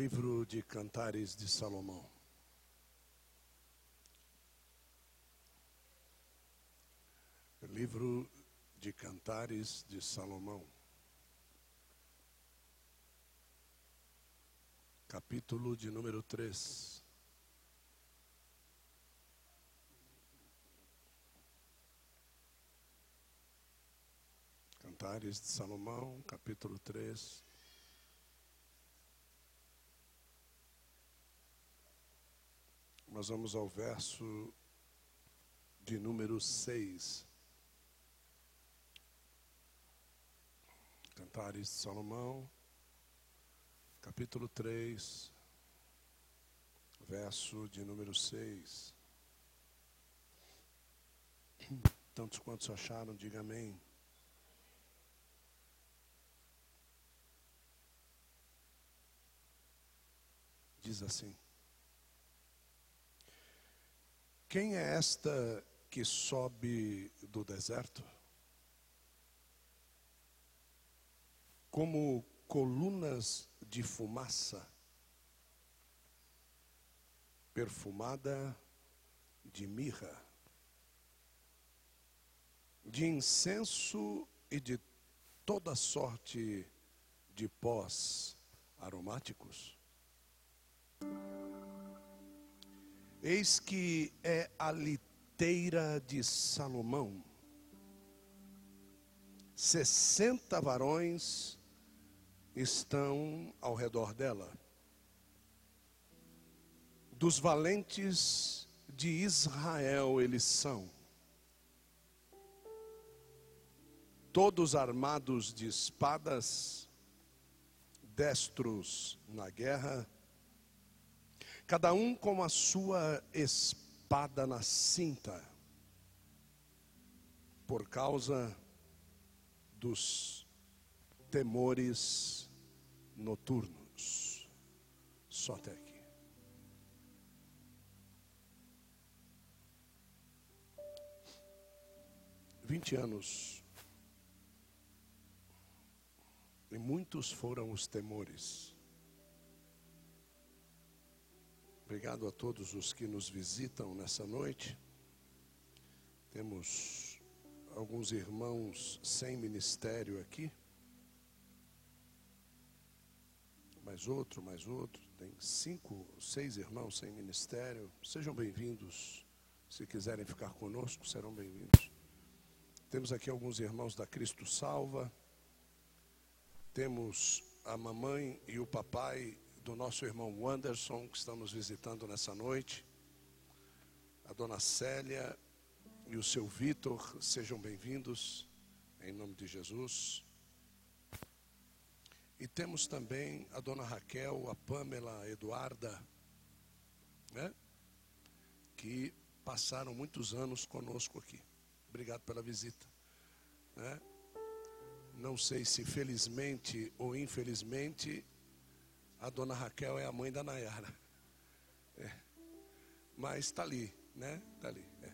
Livro de Cantares de Salomão. Livro de Cantares de Salomão. Capítulo de número 3. Cantares de Salomão, capítulo 3. Nós vamos ao verso de número 6. Cantares de Salomão, capítulo 3, verso de número 6. Tantos quantos acharam, diga amém. Diz assim. Quem é esta que sobe do deserto? Como colunas de fumaça, perfumada de mirra, de incenso e de toda sorte de pós aromáticos. Eis que é a liteira de Salomão. Sessenta varões estão ao redor dela. Dos valentes de Israel eles são. Todos armados de espadas, destros na guerra cada um com a sua espada na cinta, por causa dos temores noturnos. Só até aqui. Vinte anos. E muitos foram os temores Obrigado a todos os que nos visitam nessa noite. Temos alguns irmãos sem ministério aqui. Mais outro, mais outro. Tem cinco, seis irmãos sem ministério. Sejam bem-vindos. Se quiserem ficar conosco, serão bem-vindos. Temos aqui alguns irmãos da Cristo Salva. Temos a mamãe e o papai do nosso irmão Anderson, que estão nos visitando nessa noite, a dona Célia e o seu Vitor, sejam bem-vindos, em nome de Jesus. E temos também a dona Raquel, a Pamela, a Eduarda, né? que passaram muitos anos conosco aqui. Obrigado pela visita. Né? Não sei se felizmente ou infelizmente a dona Raquel é a mãe da Nayara. É. Mas está ali, né? Está ali. É.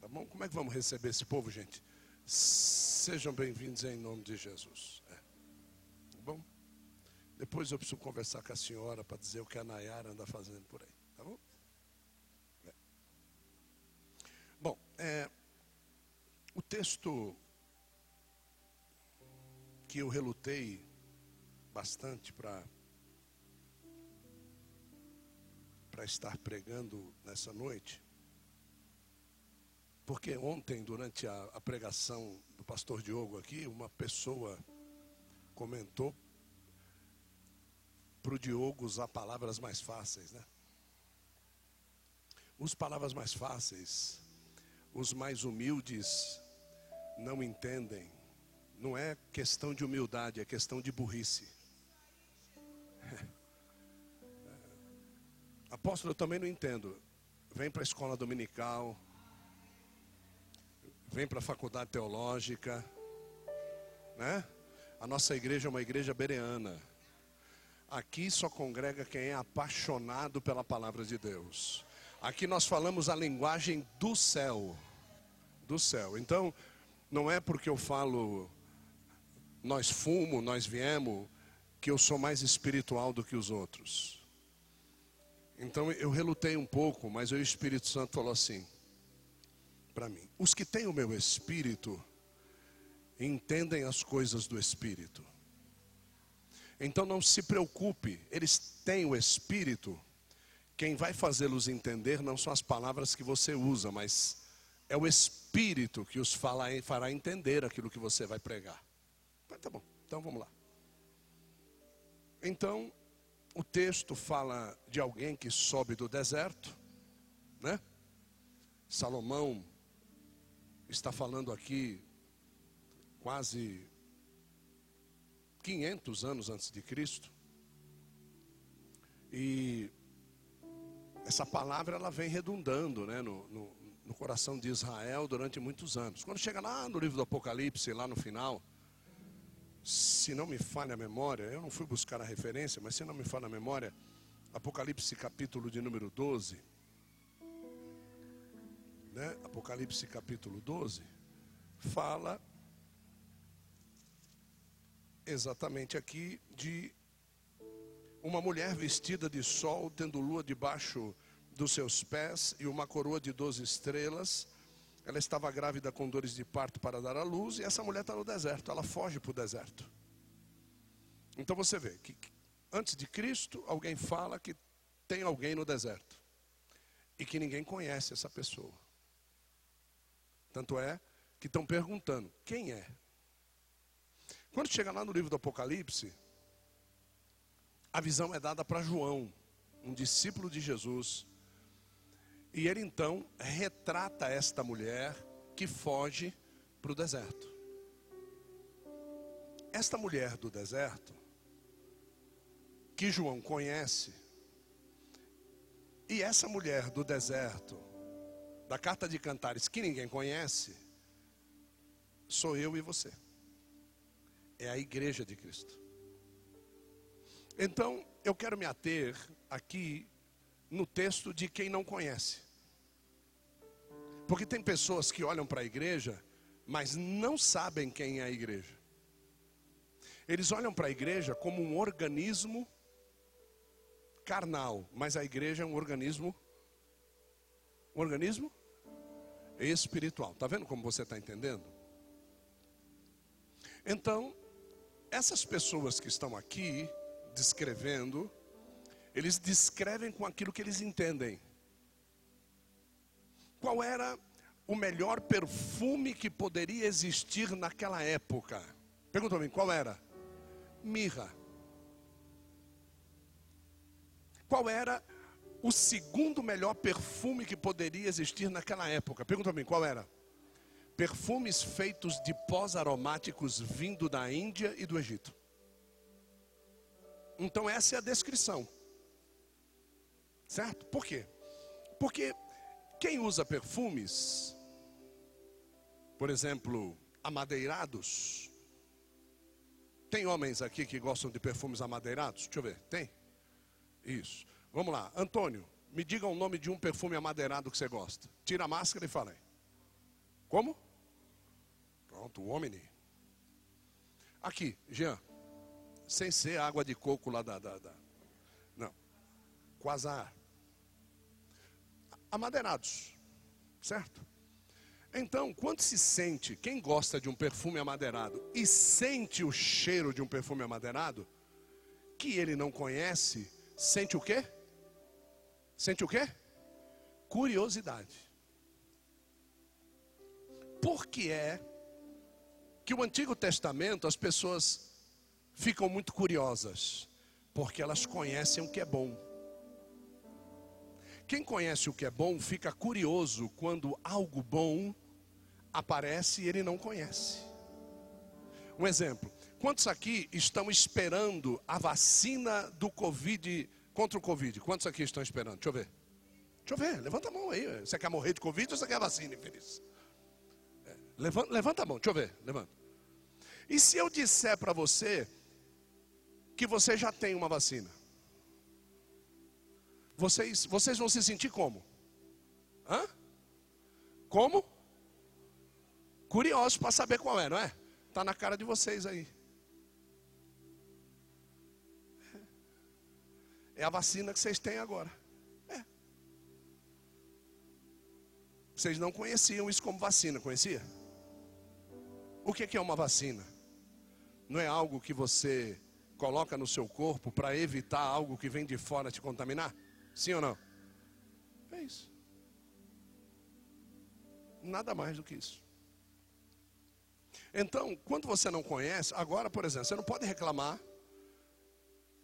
Tá bom? Como é que vamos receber esse povo, gente? Sejam bem-vindos em nome de Jesus. É. Tá bom? Depois eu preciso conversar com a senhora para dizer o que a Nayara anda fazendo por aí. Tá bom? É. Bom, é, o texto que eu relutei bastante para para estar pregando nessa noite. Porque ontem, durante a, a, pregação do pastor Diogo aqui, uma pessoa comentou para o Diogo usar palavras mais fáceis, né? Os palavras mais fáceis, os mais humildes não entendem. Não é questão de humildade, é questão de burrice. Apóstolo, eu também não entendo. Vem para a escola dominical, vem para a faculdade teológica, né? A nossa igreja é uma igreja bereana. Aqui só congrega quem é apaixonado pela palavra de Deus. Aqui nós falamos a linguagem do céu. Do céu. Então, não é porque eu falo nós fumo, nós viemos, que eu sou mais espiritual do que os outros. Então eu relutei um pouco, mas o Espírito Santo falou assim para mim: os que têm o meu espírito entendem as coisas do espírito. Então não se preocupe, eles têm o espírito. Quem vai fazê-los entender não são as palavras que você usa, mas é o espírito que os fará entender aquilo que você vai pregar. Mas tá bom, então vamos lá. Então, o texto fala de alguém que sobe do deserto, né? Salomão está falando aqui quase 500 anos antes de Cristo. E essa palavra ela vem redundando né, no, no, no, coração de Israel durante muitos anos. Quando chega lá no livro do Apocalipse, lá no final, se não me falha a memória, eu não fui buscar a referência, mas se não me falha a memória, Apocalipse capítulo de número 12, né? Apocalipse capítulo 12, fala exatamente aqui de uma mulher vestida de sol, tendo lua debaixo dos seus pés e uma coroa de doze estrelas. Ela estava grávida com dores de parto para dar à luz, e essa mulher está no deserto, ela foge para o deserto. Então você vê que antes de Cristo, alguém fala que tem alguém no deserto e que ninguém conhece essa pessoa. Tanto é que estão perguntando: quem é? Quando chega lá no livro do Apocalipse, a visão é dada para João, um discípulo de Jesus. E ele então retrata esta mulher que foge para o deserto. Esta mulher do deserto, que João conhece, e essa mulher do deserto, da carta de Cantares, que ninguém conhece, sou eu e você é a igreja de Cristo. Então, eu quero me ater aqui no texto de quem não conhece. Porque tem pessoas que olham para a igreja, mas não sabem quem é a igreja. Eles olham para a igreja como um organismo carnal, mas a igreja é um organismo um organismo espiritual. Tá vendo como você está entendendo? Então, essas pessoas que estão aqui descrevendo, eles descrevem com aquilo que eles entendem. Qual era o melhor perfume que poderia existir naquela época? Pergunta me qual era? Mirra. Qual era o segundo melhor perfume que poderia existir naquela época? Pergunta me qual era? perfumes feitos de pós aromáticos vindo da Índia e do Egito. Então essa é a descrição. Certo? Por quê? Porque quem usa perfumes, por exemplo, amadeirados, tem homens aqui que gostam de perfumes amadeirados? Deixa eu ver, tem? Isso. Vamos lá, Antônio, me diga o nome de um perfume amadeirado que você gosta. Tira a máscara e fala aí. Como? Pronto, o homem. Aqui, Jean. Sem ser água de coco lá da. da, da. Não. Quasar. Amadeirados. Certo? Então, quando se sente, quem gosta de um perfume amadeirado e sente o cheiro de um perfume amadeirado, que ele não conhece, sente o quê? Sente o quê? Curiosidade. Por que é que o Antigo Testamento as pessoas ficam muito curiosas? Porque elas conhecem o que é bom. Quem conhece o que é bom fica curioso quando algo bom aparece e ele não conhece. Um exemplo: quantos aqui estão esperando a vacina do Covid contra o Covid? Quantos aqui estão esperando? Deixa eu ver. Deixa eu ver, levanta a mão aí. Você quer morrer de Covid ou você quer vacina, infeliz? Levanta, levanta a mão, deixa eu ver, levanta. E se eu disser para você que você já tem uma vacina? Vocês, vocês vão se sentir como? Hã? Como? Curiosos para saber qual é, não é? Está na cara de vocês aí. É a vacina que vocês têm agora. É. Vocês não conheciam isso como vacina, conhecia? O que é uma vacina? Não é algo que você coloca no seu corpo para evitar algo que vem de fora te contaminar? Sim ou não? É isso. Nada mais do que isso. Então, quando você não conhece, agora, por exemplo, você não pode reclamar.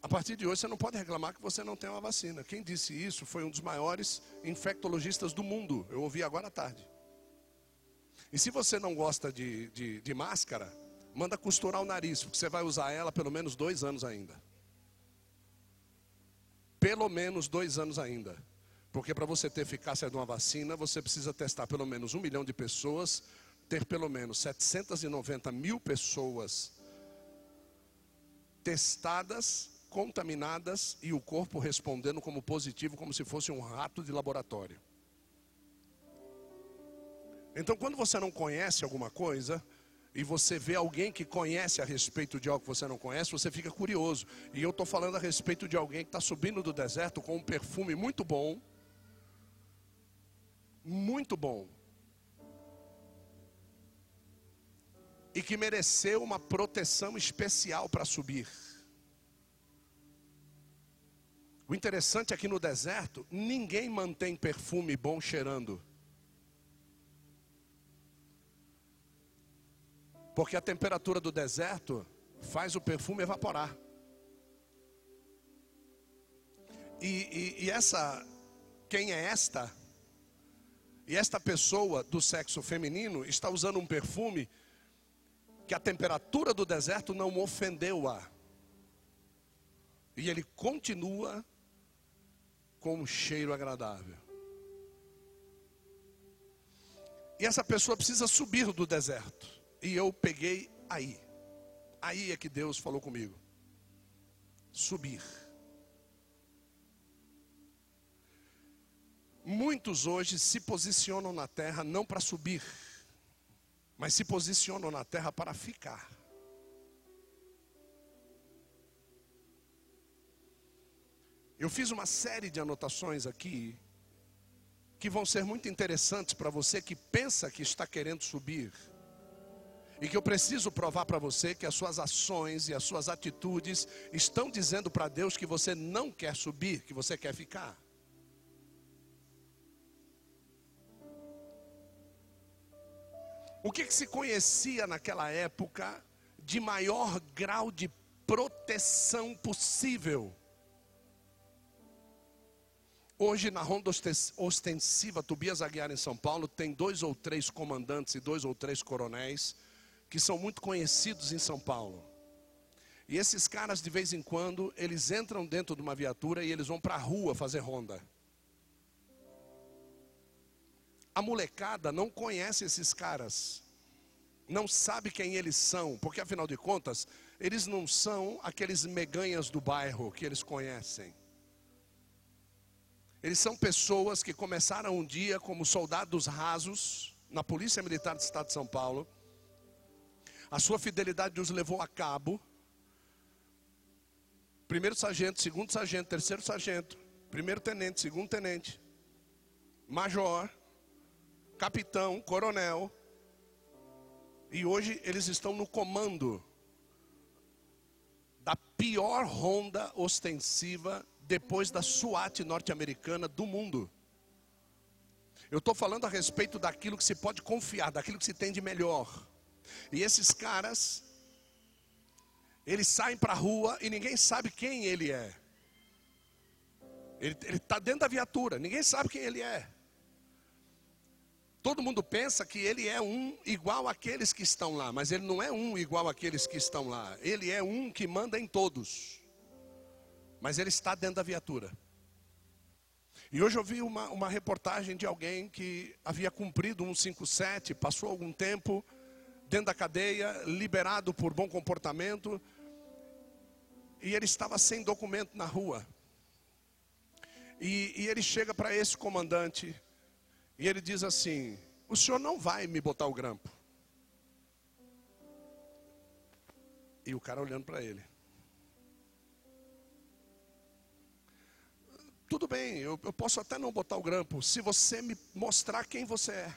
A partir de hoje, você não pode reclamar que você não tem uma vacina. Quem disse isso foi um dos maiores infectologistas do mundo. Eu ouvi agora à tarde. E se você não gosta de, de, de máscara, manda costurar o nariz, porque você vai usar ela pelo menos dois anos ainda. Pelo menos dois anos ainda. Porque para você ter eficácia de uma vacina, você precisa testar pelo menos um milhão de pessoas, ter pelo menos 790 mil pessoas testadas, contaminadas e o corpo respondendo como positivo, como se fosse um rato de laboratório. Então, quando você não conhece alguma coisa, e você vê alguém que conhece a respeito de algo que você não conhece, você fica curioso. E eu estou falando a respeito de alguém que está subindo do deserto com um perfume muito bom. Muito bom. E que mereceu uma proteção especial para subir. O interessante é que no deserto, ninguém mantém perfume bom cheirando. Porque a temperatura do deserto faz o perfume evaporar. E, e, e, essa, quem é esta? E esta pessoa do sexo feminino está usando um perfume que a temperatura do deserto não ofendeu-a. E ele continua com um cheiro agradável. E essa pessoa precisa subir do deserto. E eu peguei aí. Aí é que Deus falou comigo. Subir. Muitos hoje se posicionam na terra não para subir, mas se posicionam na terra para ficar. Eu fiz uma série de anotações aqui que vão ser muito interessantes para você que pensa que está querendo subir. E que eu preciso provar para você que as suas ações e as suas atitudes estão dizendo para Deus que você não quer subir, que você quer ficar. O que, que se conhecia naquela época de maior grau de proteção possível? Hoje, na ronda ostensiva Tobias Aguiar em São Paulo, tem dois ou três comandantes e dois ou três coronéis que são muito conhecidos em São Paulo. E esses caras, de vez em quando, eles entram dentro de uma viatura e eles vão para a rua fazer ronda. A molecada não conhece esses caras, não sabe quem eles são, porque afinal de contas, eles não são aqueles meganhas do bairro que eles conhecem. Eles são pessoas que começaram um dia como soldados rasos na Polícia Militar do Estado de São Paulo a sua fidelidade os levou a cabo. Primeiro sargento, segundo sargento, terceiro sargento, primeiro tenente, segundo tenente, major, capitão, coronel. E hoje eles estão no comando da pior ronda ostensiva depois da SWAT norte-americana do mundo. Eu estou falando a respeito daquilo que se pode confiar, daquilo que se tem de melhor. E esses caras, eles saem para a rua e ninguém sabe quem ele é. Ele está dentro da viatura, ninguém sabe quem ele é. Todo mundo pensa que ele é um igual àqueles que estão lá, mas ele não é um igual àqueles que estão lá. Ele é um que manda em todos. Mas ele está dentro da viatura. E hoje eu vi uma, uma reportagem de alguém que havia cumprido um 57, passou algum tempo dentro da cadeia, liberado por bom comportamento, e ele estava sem documento na rua. E, e ele chega para esse comandante e ele diz assim: O senhor não vai me botar o grampo. E o cara olhando para ele. tudo bem, eu, eu posso até não botar o grampo, se você me mostrar quem você é.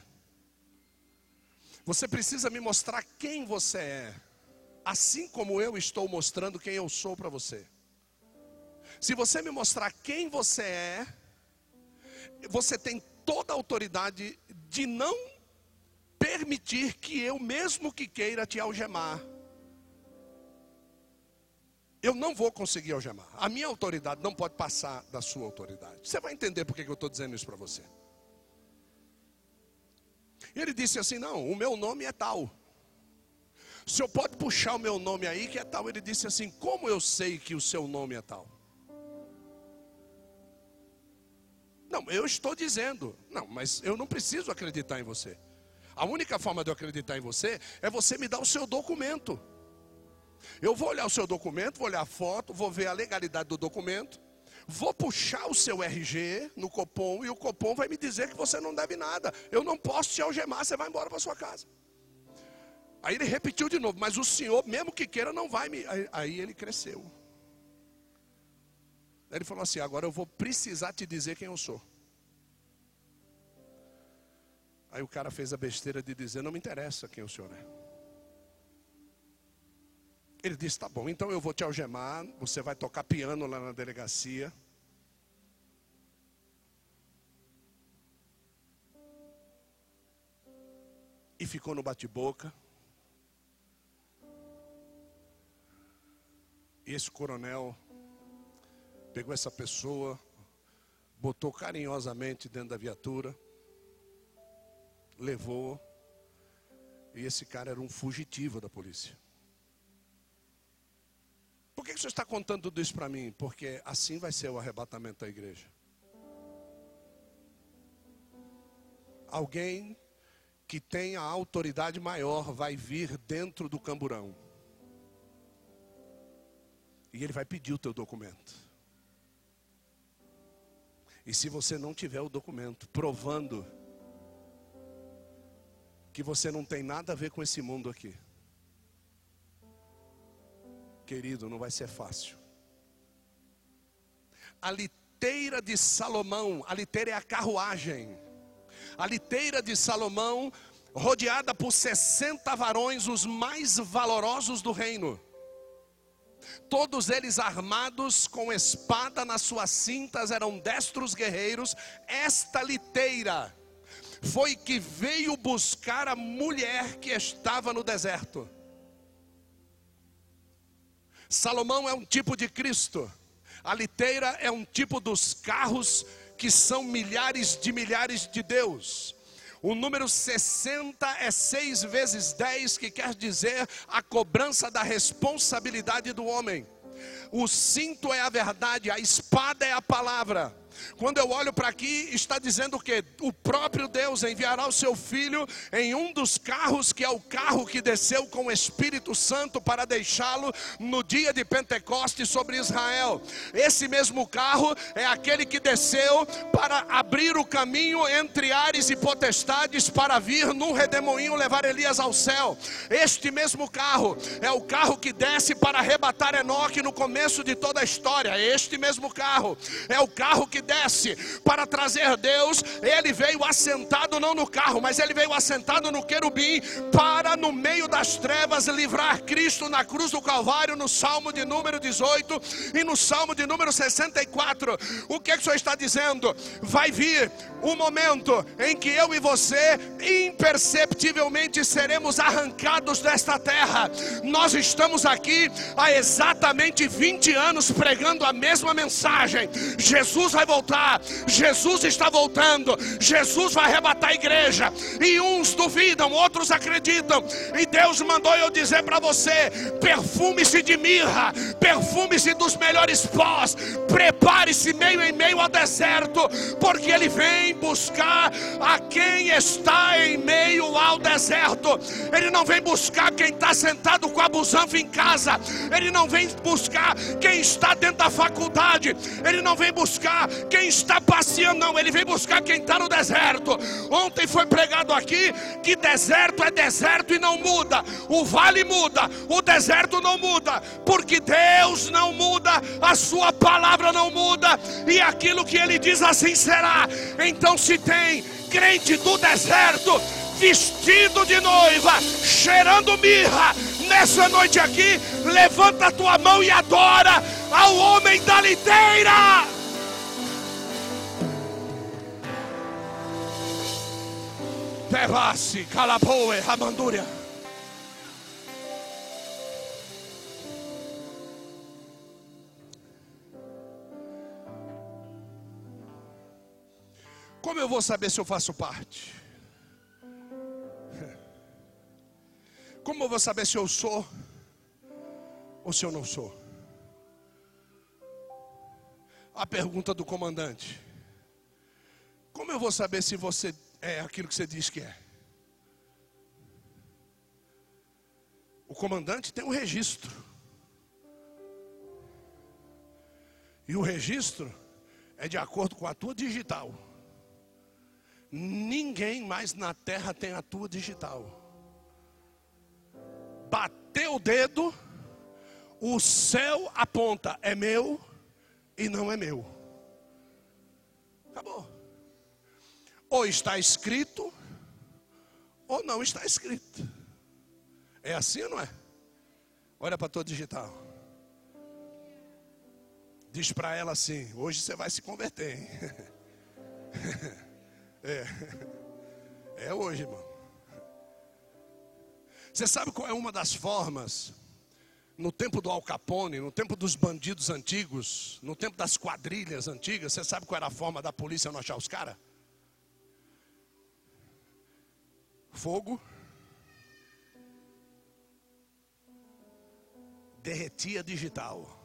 Você precisa me mostrar quem você é, assim como eu estou mostrando quem eu sou para você. Se você me mostrar quem você é, você tem toda a autoridade de não permitir que eu, mesmo que queira te algemar, eu não vou conseguir algemar. A minha autoridade não pode passar da sua autoridade. Você vai entender por que eu estou dizendo isso para você. Ele disse assim: Não, o meu nome é tal. O senhor pode puxar o meu nome aí, que é tal. Ele disse assim: Como eu sei que o seu nome é tal? Não, eu estou dizendo. Não, mas eu não preciso acreditar em você. A única forma de eu acreditar em você é você me dar o seu documento. Eu vou olhar o seu documento, vou olhar a foto, vou ver a legalidade do documento, vou puxar o seu RG no Copom e o Copom vai me dizer que você não deve nada. Eu não posso te algemar, você vai embora para sua casa. Aí ele repetiu de novo, mas o senhor, mesmo que queira, não vai me. Aí, ele cresceu. Aí ele falou assim: agora eu vou precisar te dizer quem eu sou. Aí o cara fez a besteira de dizer: não me interessa quem o senhor é. Ele disse: Tá bom, então eu vou te algemar. Você vai tocar piano lá na delegacia. E ficou no bate-boca. E esse coronel pegou essa pessoa, botou carinhosamente dentro da viatura, levou. E esse cara era um fugitivo da polícia. Por que você está contando tudo isso para mim? Porque assim vai ser o arrebatamento da igreja. Alguém que tem a autoridade maior vai vir dentro do camburão. E ele vai pedir o teu documento. E se você não tiver o documento provando que você não tem nada a ver com esse mundo aqui, querido, não vai ser fácil. A liteira de Salomão, a liteira é a carruagem. A liteira de Salomão, rodeada por 60 varões, os mais valorosos do reino. Todos eles armados com espada nas suas cintas, eram destros guerreiros. Esta liteira foi que veio buscar a mulher que estava no deserto. Salomão é um tipo de Cristo. A liteira é um tipo dos carros que são milhares de milhares de Deus. O número 60 é 6 vezes 10, que quer dizer a cobrança da responsabilidade do homem. O cinto é a verdade, a espada é a palavra. Quando eu olho para aqui, está dizendo que o próprio Deus enviará o seu filho em um dos carros, que é o carro que desceu com o Espírito Santo para deixá-lo no dia de Pentecostes sobre Israel. Esse mesmo carro é aquele que desceu para abrir o caminho entre ares e potestades para vir num redemoinho levar Elias ao céu. Este mesmo carro é o carro que desce para arrebatar Enoque no começo de toda a história. Este mesmo carro é o carro que desce para trazer Deus, ele veio assentado não no carro, mas ele veio assentado no querubim para no meio das trevas livrar Cristo na cruz do Calvário, no Salmo de número 18 e no Salmo de número 64. O que é que o Senhor está dizendo? Vai vir um momento em que eu e você imperceptivelmente seremos arrancados desta terra. Nós estamos aqui há exatamente 20 anos pregando a mesma mensagem. Jesus vai voltar. Jesus está voltando. Jesus vai arrebatar a igreja. E uns duvidam, outros acreditam. E Deus mandou eu dizer para você: perfume-se de mirra, perfume-se dos melhores pós. Prepare-se meio em meio ao deserto, porque Ele vem buscar a quem está em meio ao deserto. Ele não vem buscar quem está sentado com a busanfa em casa. Ele não vem buscar quem está dentro da faculdade. Ele não vem buscar quem está passeando, não, ele vem buscar quem está no deserto. Ontem foi pregado aqui que deserto é deserto e não muda, o vale muda, o deserto não muda, porque Deus não muda, a sua palavra não muda, e aquilo que ele diz assim será. Então, se tem crente do deserto, vestido de noiva, cheirando mirra, nessa noite aqui, levanta a tua mão e adora ao homem da liteira. Tevassi, calapoe, ramandúria. Como eu vou saber se eu faço parte? Como eu vou saber se eu sou ou se eu não sou? A pergunta do comandante: Como eu vou saber se você é aquilo que você diz que é? O comandante tem um registro. E o registro é de acordo com a tua digital. Ninguém mais na terra tem a tua digital bateu o dedo, o céu aponta, é meu e não é meu. Acabou. Ou está escrito, ou não está escrito. É assim ou não é? Olha para a tua digital. Diz para ela assim: hoje você vai se converter, hein? É, é hoje, irmão. Você sabe qual é uma das formas? No tempo do Al Capone, no tempo dos bandidos antigos, no tempo das quadrilhas antigas, você sabe qual era a forma da polícia não achar os caras? Fogo. Derretia digital.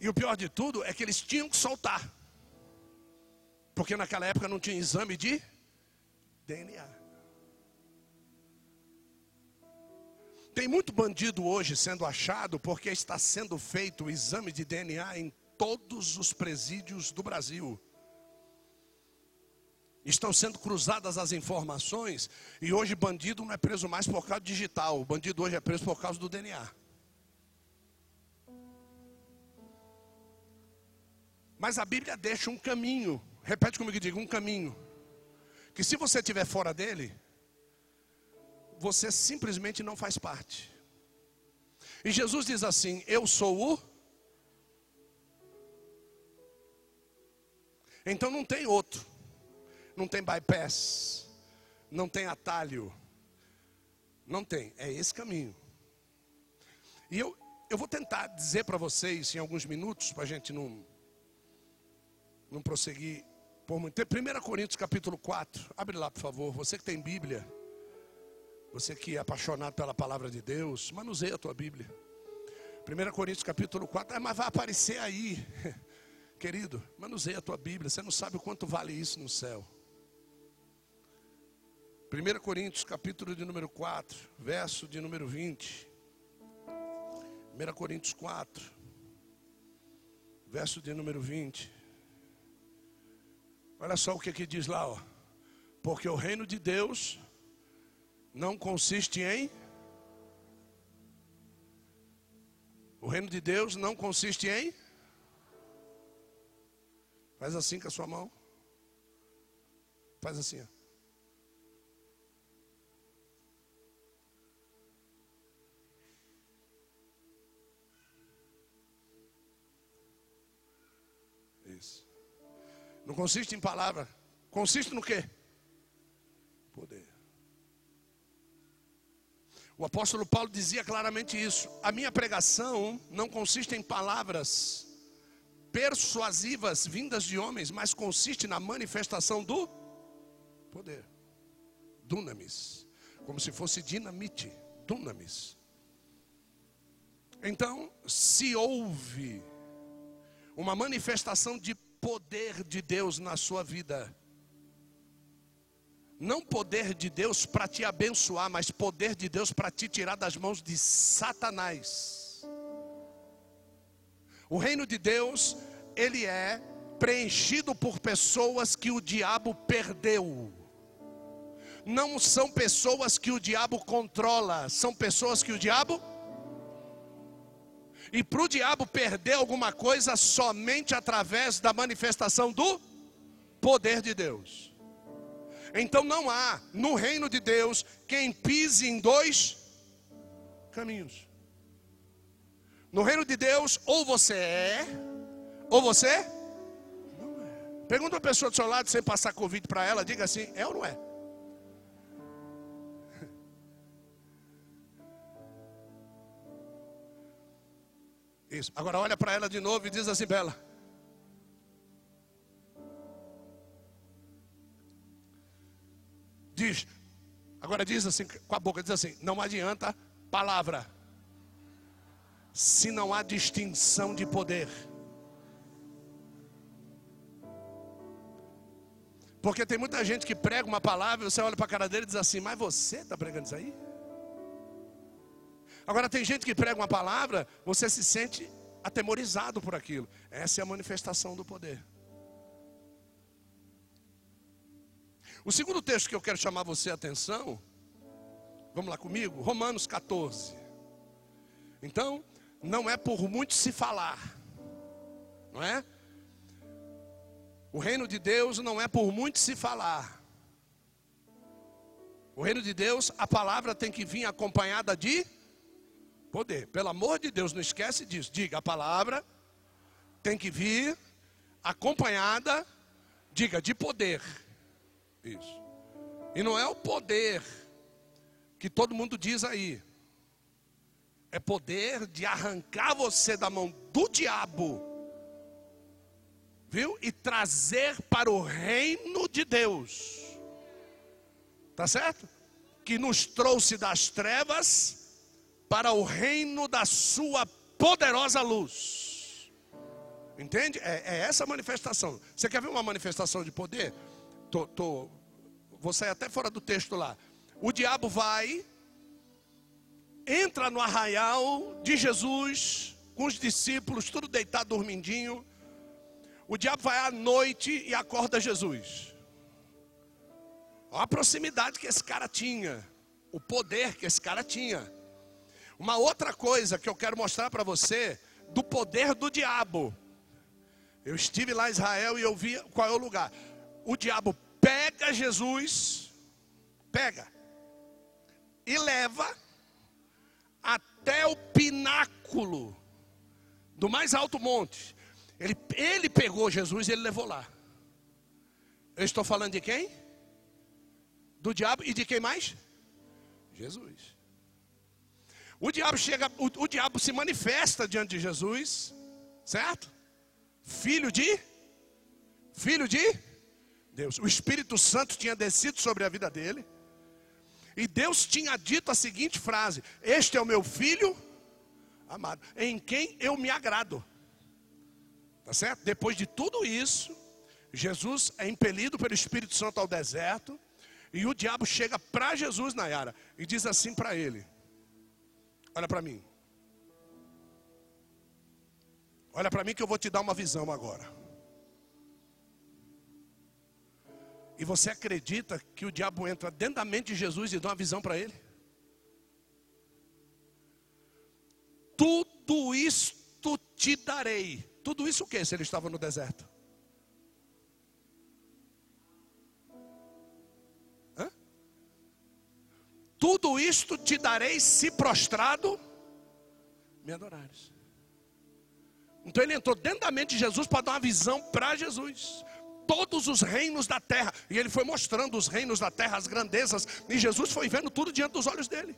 E o pior de tudo é que eles tinham que soltar. Porque naquela época não tinha exame de DNA. Tem muito bandido hoje sendo achado porque está sendo feito o exame de DNA em todos os presídios do Brasil. Estão sendo cruzadas as informações e hoje bandido não é preso mais por causa digital, o bandido hoje é preso por causa do DNA. Mas a Bíblia deixa um caminho, repete comigo, diga um caminho que se você estiver fora dele, você simplesmente não faz parte. E Jesus diz assim: Eu sou o. Então não tem outro, não tem bypass, não tem atalho, não tem, é esse caminho. E eu, eu vou tentar dizer para vocês em alguns minutos, para a gente não, não prosseguir por muito tempo. 1 Coríntios capítulo 4. Abre lá, por favor. Você que tem Bíblia. Você que é apaixonado pela palavra de Deus. Manuseia a tua Bíblia. 1 Coríntios capítulo 4. Ah, mas vai aparecer aí. Querido, manuseia a tua Bíblia. Você não sabe o quanto vale isso no céu. 1 Coríntios capítulo de número 4. Verso de número 20. 1 Coríntios 4. Verso de número 20. Olha só o que, que diz lá, ó. Porque o reino de Deus não consiste em. O reino de Deus não consiste em. Faz assim com a sua mão. Faz assim, ó. Não consiste em palavra. Consiste no quê? Poder. O apóstolo Paulo dizia claramente isso. A minha pregação não consiste em palavras persuasivas vindas de homens, mas consiste na manifestação do poder. Dunamis. Como se fosse dinamite. Dunamis. Então, se houve uma manifestação de poder de Deus na sua vida. Não poder de Deus para te abençoar, mas poder de Deus para te tirar das mãos de Satanás. O reino de Deus, ele é preenchido por pessoas que o diabo perdeu. Não são pessoas que o diabo controla, são pessoas que o diabo e para o diabo perder alguma coisa somente através da manifestação do poder de Deus. Então não há no reino de Deus quem pise em dois caminhos. No reino de Deus, ou você é, ou você não é. Pergunta a pessoa do seu lado sem passar convite para ela, diga assim: é ou não é? Isso. Agora olha para ela de novo e diz assim para ela: Diz, agora diz assim, com a boca, diz assim: não adianta palavra, se não há distinção de poder. Porque tem muita gente que prega uma palavra e você olha para a cara dele e diz assim: Mas você está pregando isso aí? Agora tem gente que prega uma palavra, você se sente atemorizado por aquilo. Essa é a manifestação do poder. O segundo texto que eu quero chamar você a atenção, vamos lá comigo, Romanos 14. Então, não é por muito se falar, não é? O reino de Deus não é por muito se falar. O reino de Deus, a palavra tem que vir acompanhada de poder. Pelo amor de Deus, não esquece disso. Diga, a palavra tem que vir acompanhada, diga, de poder. Isso. E não é o poder que todo mundo diz aí. É poder de arrancar você da mão do diabo. Viu? E trazer para o reino de Deus. Tá certo? Que nos trouxe das trevas para o reino da sua poderosa luz. Entende? É, é essa manifestação. Você quer ver uma manifestação de poder? tô, tô, vou sair até fora do texto lá. O diabo vai, entra no arraial de Jesus, com os discípulos, tudo deitado, dormindinho. O diabo vai à noite e acorda Jesus. Olha a proximidade que esse cara tinha, o poder que esse cara tinha. Uma outra coisa que eu quero mostrar para você, do poder do diabo. Eu estive lá em Israel e eu vi qual é o lugar. O diabo pega Jesus, pega, e leva até o pináculo do mais alto monte. Ele, ele pegou Jesus e ele levou lá. Eu estou falando de quem? Do diabo e de quem mais? Jesus. O diabo chega, o, o diabo se manifesta diante de Jesus, certo? Filho de filho de Deus. O Espírito Santo tinha descido sobre a vida dele. E Deus tinha dito a seguinte frase: Este é o meu filho amado, em quem eu me agrado. Tá certo? Depois de tudo isso, Jesus é impelido pelo Espírito Santo ao deserto. E o diabo chega para Jesus, Nayara, e diz assim para ele: Olha para mim. Olha para mim que eu vou te dar uma visão agora. E você acredita que o diabo entra dentro da mente de Jesus e dá uma visão para ele? Tudo isto te darei. Tudo isso o que se ele estava no deserto? Tudo isto te darei se prostrado me adorares. Então ele entrou dentro da mente de Jesus para dar uma visão para Jesus todos os reinos da terra. E ele foi mostrando os reinos da terra, as grandezas, e Jesus foi vendo tudo diante dos olhos dele.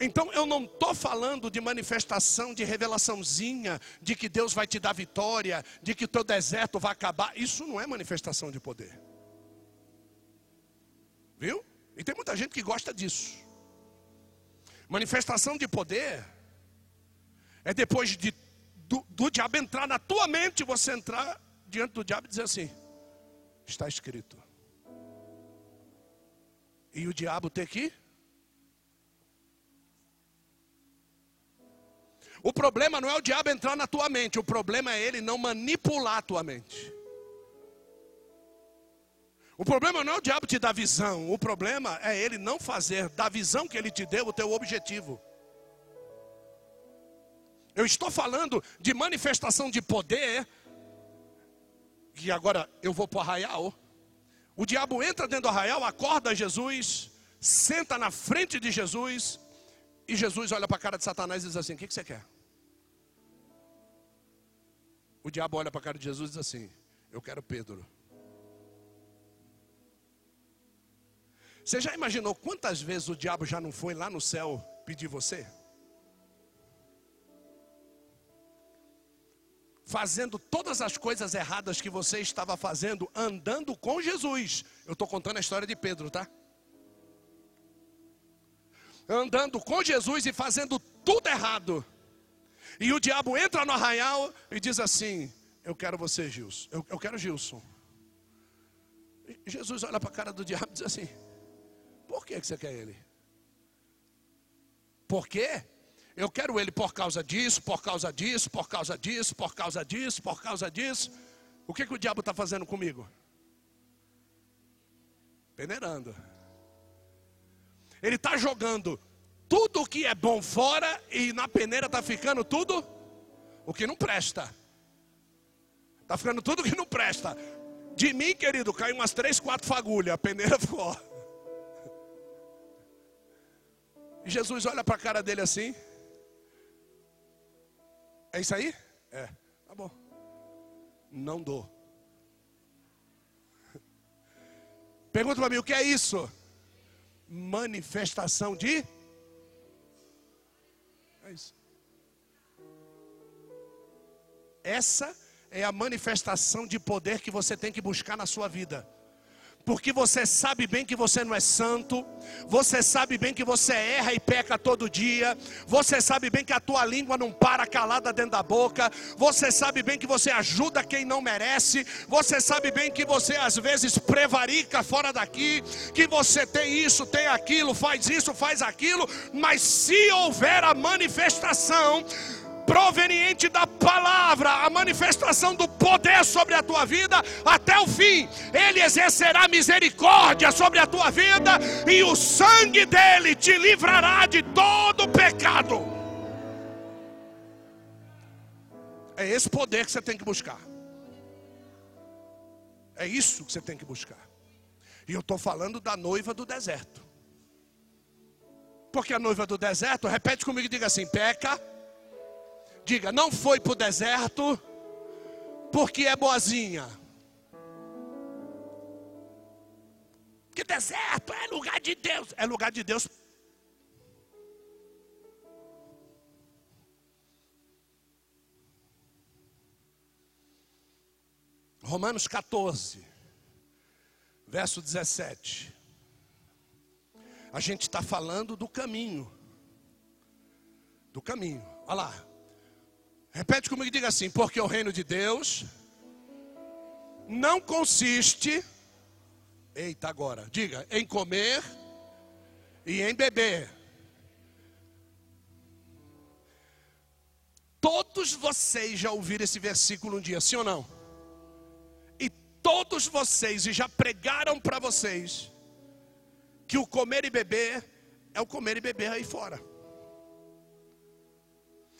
Então eu não estou falando de manifestação de revelaçãozinha, de que Deus vai te dar vitória, de que o teu deserto vai acabar. Isso não é manifestação de poder. Viu? E tem muita gente que gosta disso. Manifestação de poder é depois de, do, do diabo entrar na tua mente, você entrar diante do diabo e dizer assim: está escrito. E o diabo ter que. O problema não é o diabo entrar na tua mente, o problema é ele não manipular a tua mente. O problema não é o diabo te dar visão, o problema é ele não fazer da visão que ele te deu o teu objetivo. Eu estou falando de manifestação de poder, que agora eu vou para o arraial. O diabo entra dentro do arraial, acorda Jesus, senta na frente de Jesus, e Jesus olha para a cara de Satanás e diz assim: O que, que você quer? O diabo olha para a cara de Jesus e diz assim: Eu quero Pedro. Você já imaginou quantas vezes o diabo já não foi lá no céu pedir você? Fazendo todas as coisas erradas que você estava fazendo, andando com Jesus. Eu estou contando a história de Pedro, tá? Andando com Jesus e fazendo tudo errado. E o diabo entra no arraial e diz assim: Eu quero você, Gilson. Eu, eu quero Gilson. E Jesus olha para a cara do diabo e diz assim: por que você quer ele? Por quê? Eu quero ele por causa disso, por causa disso, por causa disso, por causa disso, por causa disso. O que, que o diabo está fazendo comigo? Peneirando. Ele está jogando tudo o que é bom fora e na peneira está ficando tudo o que não presta. Está ficando tudo o que não presta. De mim, querido, caiu umas três, quatro fagulhas, a peneira ficou. Jesus olha para a cara dele assim. É isso aí? É. Tá bom. Não dou. Pergunta para mim, o que é isso? Manifestação de. É isso. Essa é a manifestação de poder que você tem que buscar na sua vida porque você sabe bem que você não é santo, você sabe bem que você erra e peca todo dia, você sabe bem que a tua língua não para calada dentro da boca, você sabe bem que você ajuda quem não merece, você sabe bem que você às vezes prevarica fora daqui, que você tem isso, tem aquilo, faz isso, faz aquilo, mas se houver a manifestação, proveniente da palavra, a manifestação do poder sobre a tua vida até o fim. Ele exercerá misericórdia sobre a tua vida e o sangue dele te livrará de todo pecado. É esse poder que você tem que buscar. É isso que você tem que buscar. E eu estou falando da noiva do deserto. Porque a noiva do deserto, repete comigo e diga assim: peca Diga, não foi para o deserto porque é boazinha. Que deserto é lugar de Deus. É lugar de Deus. Romanos 14, verso 17. A gente está falando do caminho. Do caminho. Olha lá. Repete comigo e diga assim: porque o reino de Deus não consiste, eita agora, diga, em comer e em beber. Todos vocês já ouviram esse versículo um dia, sim ou não? E todos vocês, e já pregaram para vocês, que o comer e beber é o comer e beber aí fora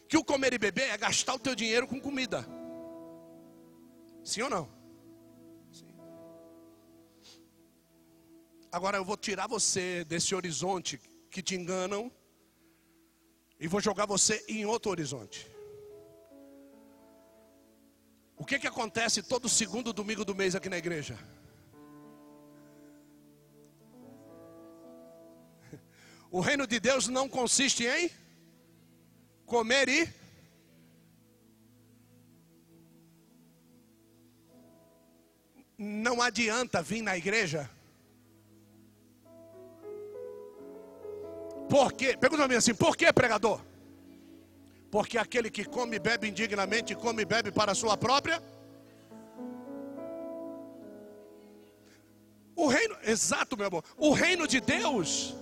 que o comer e beber é gastar o teu dinheiro com comida. Sim ou não? Sim. Agora eu vou tirar você desse horizonte que te enganam e vou jogar você em outro horizonte. O que que acontece todo segundo domingo do mês aqui na igreja? O reino de Deus não consiste em comer e não adianta vir na igreja. Por quê? Pergunta mim assim, por que pregador? Porque aquele que come e bebe indignamente, come e bebe para a sua própria. O reino, exato, meu amor. O reino de Deus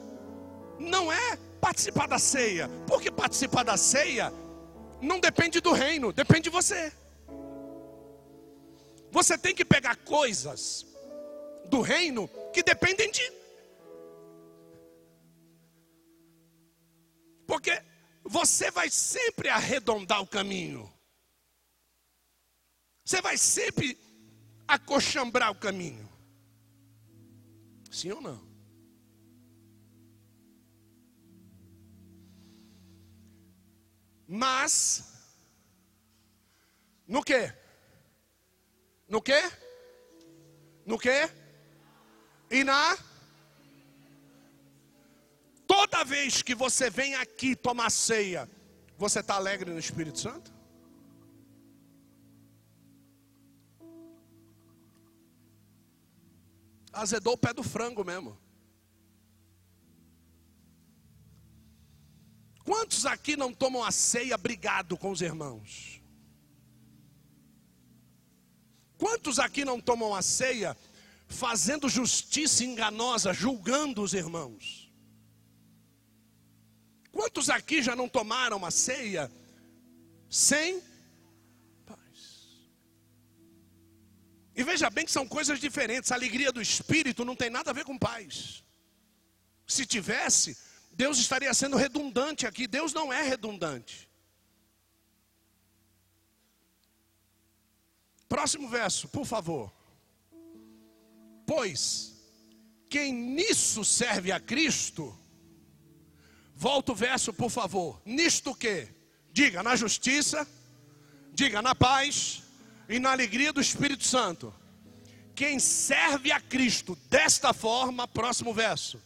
não é participar da ceia. Porque participar da ceia não depende do reino, depende de você. Você tem que pegar coisas do reino que dependem de. Porque você vai sempre arredondar o caminho. Você vai sempre acochambrar o caminho. Sim ou não? Mas, no que? No que? No que? E na? Toda vez que você vem aqui tomar ceia, você está alegre no Espírito Santo? Azedou o pé do frango mesmo. Quantos aqui não tomam a ceia brigado com os irmãos? Quantos aqui não tomam a ceia fazendo justiça enganosa, julgando os irmãos? Quantos aqui já não tomaram a ceia sem paz? E veja bem que são coisas diferentes. A alegria do espírito não tem nada a ver com paz. Se tivesse, Deus estaria sendo redundante aqui. Deus não é redundante. Próximo verso, por favor. Pois quem nisso serve a Cristo, volta o verso, por favor. Nisto que? Diga na justiça, diga na paz e na alegria do Espírito Santo. Quem serve a Cristo desta forma, próximo verso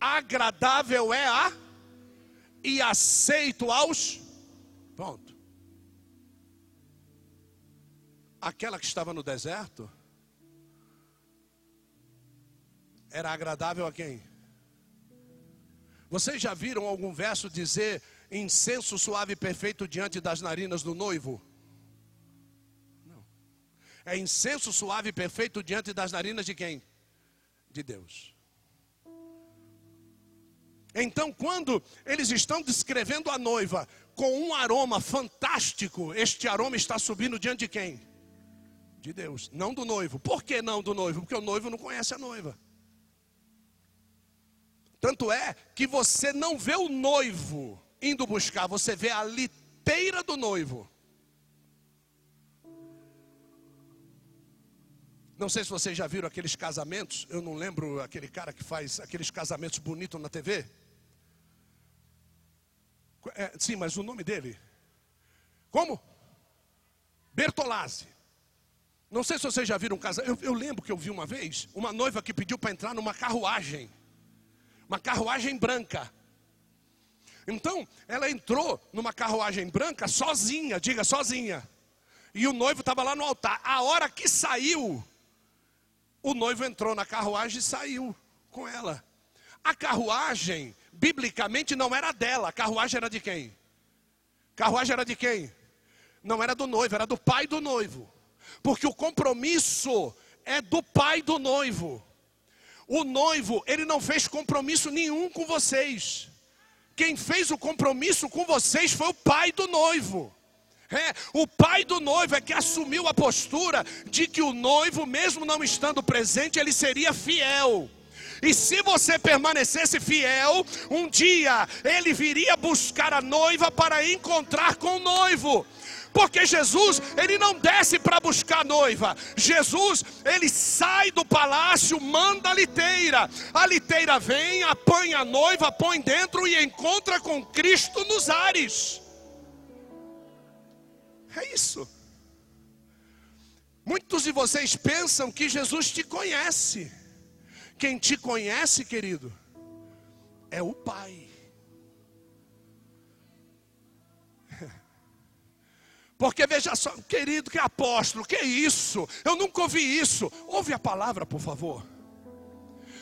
agradável é a e aceito aos. Pronto. Aquela que estava no deserto era agradável a quem? Vocês já viram algum verso dizer incenso suave e perfeito diante das narinas do noivo? Não. É incenso suave e perfeito diante das narinas de quem? De Deus. Então, quando eles estão descrevendo a noiva com um aroma fantástico, este aroma está subindo diante de quem? De Deus, não do noivo. Por que não do noivo? Porque o noivo não conhece a noiva. Tanto é que você não vê o noivo indo buscar, você vê a liteira do noivo. Não sei se vocês já viram aqueles casamentos, eu não lembro aquele cara que faz aqueles casamentos bonitos na TV. É, sim, mas o nome dele? Como? Bertolazzi. Não sei se vocês já viram um casal. Eu, eu lembro que eu vi uma vez uma noiva que pediu para entrar numa carruagem. Uma carruagem branca. Então, ela entrou numa carruagem branca sozinha, diga sozinha. E o noivo estava lá no altar. A hora que saiu, o noivo entrou na carruagem e saiu com ela. A carruagem biblicamente não era dela, a carruagem era de quem? Carruagem era de quem? Não era do noivo, era do pai do noivo. Porque o compromisso é do pai do noivo. O noivo, ele não fez compromisso nenhum com vocês. Quem fez o compromisso com vocês foi o pai do noivo. É, o pai do noivo é que assumiu a postura de que o noivo, mesmo não estando presente, ele seria fiel. E se você permanecesse fiel, um dia ele viria buscar a noiva para encontrar com o noivo. Porque Jesus, ele não desce para buscar a noiva. Jesus, ele sai do palácio, manda a liteira. A liteira vem, apanha a noiva, põe dentro e encontra com Cristo nos ares. É isso. Muitos de vocês pensam que Jesus te conhece. Quem te conhece, querido, é o Pai. Porque veja só, querido, que apóstolo, que isso? Eu nunca ouvi isso. Ouve a palavra, por favor.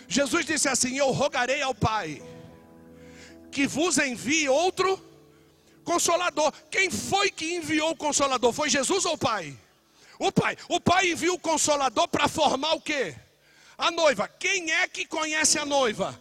Jesus disse assim: Eu rogarei ao Pai que vos envie outro consolador. Quem foi que enviou o consolador? Foi Jesus ou o Pai? O Pai. O Pai enviou o consolador para formar o quê? A noiva. Quem é que conhece a noiva?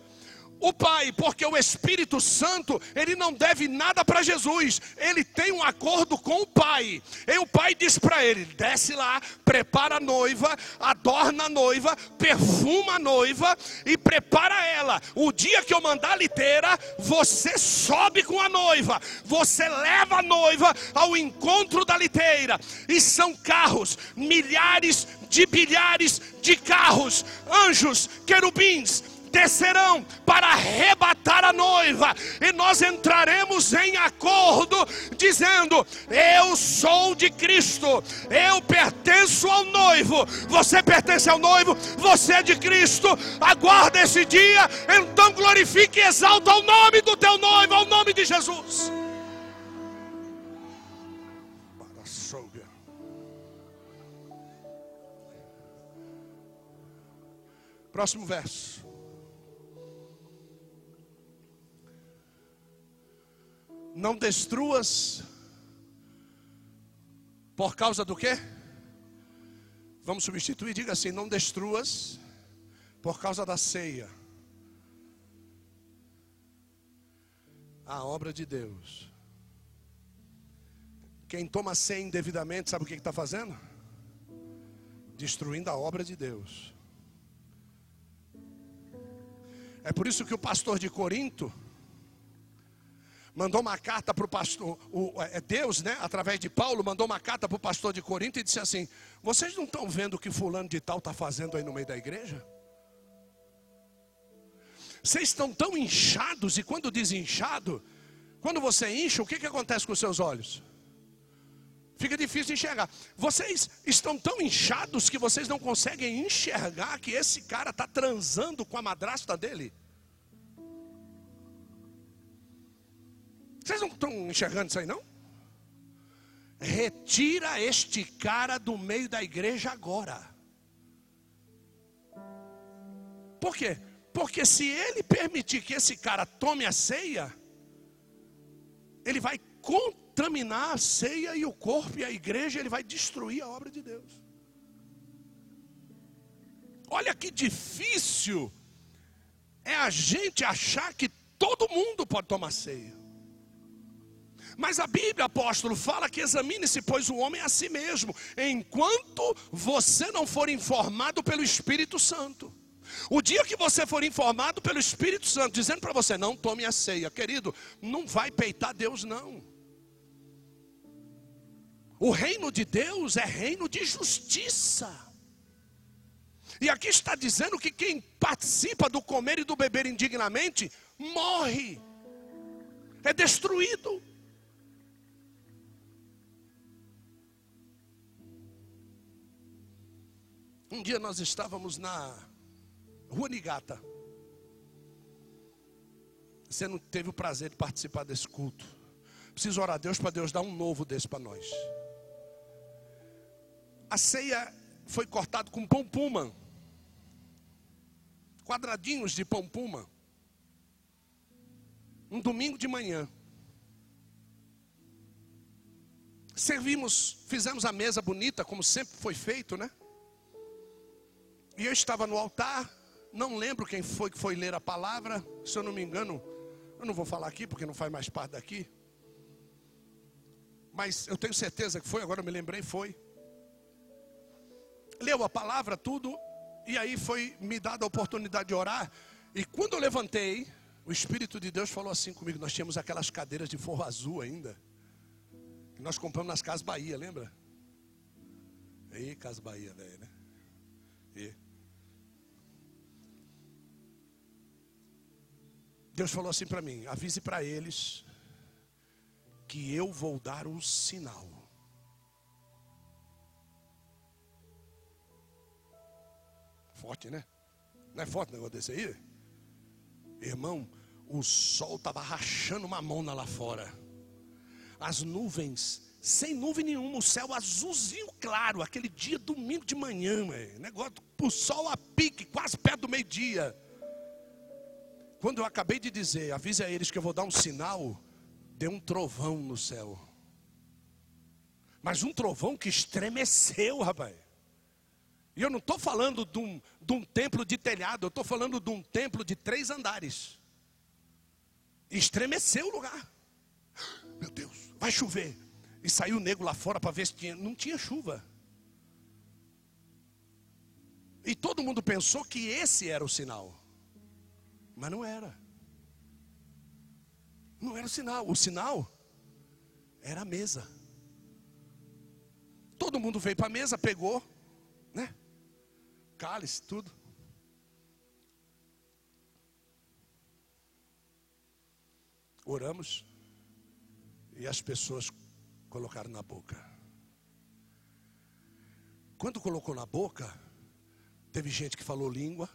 O Pai, porque o Espírito Santo, ele não deve nada para Jesus, ele tem um acordo com o Pai. E o Pai diz para ele: desce lá, prepara a noiva, adorna a noiva, perfuma a noiva e prepara ela. O dia que eu mandar a liteira, você sobe com a noiva, você leva a noiva ao encontro da liteira, e são carros, milhares de bilhares de carros, anjos, querubins, descerão para arrebatar a noiva, e nós entraremos em acordo, dizendo: Eu sou de Cristo, eu pertenço ao noivo, você pertence ao noivo, você é de Cristo, aguarda esse dia, então glorifique e exalta o nome do teu noivo, ao nome de Jesus. Próximo verso. Não destruas por causa do quê? Vamos substituir, diga assim: não destruas por causa da ceia. A obra de Deus. Quem toma ceia indevidamente, sabe o que está fazendo? Destruindo a obra de Deus. É por isso que o pastor de Corinto mandou uma carta para o pastor, o, é Deus, né, através de Paulo, mandou uma carta para o pastor de Corinto e disse assim: Vocês não estão vendo o que fulano de tal está fazendo aí no meio da igreja? Vocês estão tão inchados, e quando diz inchado, quando você incha, o que, que acontece com os seus olhos? Fica difícil enxergar. Vocês estão tão inchados que vocês não conseguem enxergar que esse cara está transando com a madrasta dele. Vocês não estão enxergando isso aí, não? Retira este cara do meio da igreja agora. Por quê? Porque se ele permitir que esse cara tome a ceia, ele vai contaminar a ceia e o corpo e a igreja, ele vai destruir a obra de Deus. Olha que difícil é a gente achar que todo mundo pode tomar ceia. Mas a Bíblia, apóstolo, fala que examine-se, pois o homem a si mesmo, enquanto você não for informado pelo Espírito Santo. O dia que você for informado pelo Espírito Santo, dizendo para você, não tome a ceia, querido, não vai peitar Deus, não. O reino de Deus é reino de justiça. E aqui está dizendo que quem participa do comer e do beber indignamente morre, é destruído. Um dia nós estávamos na Rua Nigata. Você não teve o prazer de participar desse culto. Preciso orar a Deus para Deus dar um novo desse para nós. A ceia foi cortada com pão puma. Quadradinhos de pão puma. Um domingo de manhã. Servimos, fizemos a mesa bonita, como sempre foi feito, né? E eu estava no altar, não lembro quem foi que foi ler a palavra, se eu não me engano, eu não vou falar aqui porque não faz mais parte daqui. Mas eu tenho certeza que foi, agora eu me lembrei, foi leu a palavra, tudo, e aí foi me dada a oportunidade de orar. E quando eu levantei, o Espírito de Deus falou assim comigo: nós tínhamos aquelas cadeiras de forro azul ainda, que nós compramos nas Casas Bahia, lembra? Aí, Casas Bahia, velho, né? Deus falou assim para mim: avise para eles que eu vou dar um sinal. Forte, né? Não é forte o negócio desse aí? Irmão, o sol estava rachando uma mão lá fora. As nuvens, sem nuvem nenhuma, o céu azulzinho claro, aquele dia domingo de manhã, véio, negócio, o sol a pique, quase perto do meio-dia. Quando eu acabei de dizer, avise a eles que eu vou dar um sinal, deu um trovão no céu. Mas um trovão que estremeceu, rapaz. E eu não estou falando de um, de um templo de telhado, eu estou falando de um templo de três andares. Estremeceu o lugar. Meu Deus, vai chover. E saiu o nego lá fora para ver se tinha. Não tinha chuva. E todo mundo pensou que esse era o sinal. Mas não era. Não era o sinal. O sinal era a mesa. Todo mundo veio para a mesa, pegou, né? Cálice, tudo. Oramos e as pessoas colocaram na boca. Quando colocou na boca, teve gente que falou língua,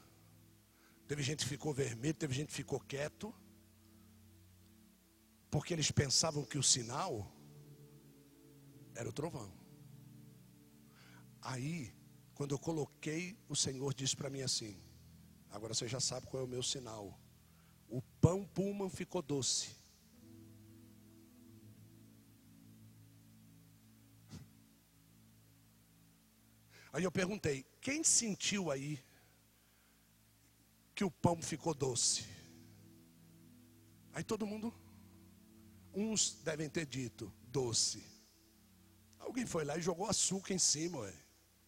teve gente que ficou vermelho, teve gente que ficou quieto, porque eles pensavam que o sinal era o trovão. Aí, quando eu coloquei, o Senhor disse para mim assim: agora você já sabe qual é o meu sinal. O pão Pullman ficou doce. Aí eu perguntei: quem sentiu aí que o pão ficou doce? Aí todo mundo, uns devem ter dito doce. Alguém foi lá e jogou açúcar em cima, ué.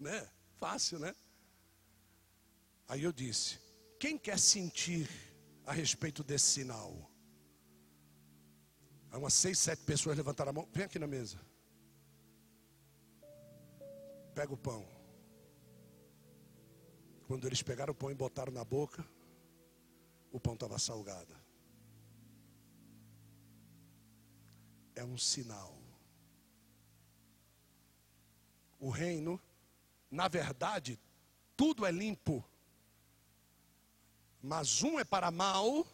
né? Fácil, né? Aí eu disse: quem quer sentir a respeito desse sinal? Há umas seis, sete pessoas levantaram a mão. Vem aqui na mesa. Pega o pão. Quando eles pegaram o pão e botaram na boca, o pão estava salgado. É um sinal. O reino, na verdade, tudo é limpo. Mas um é para mal,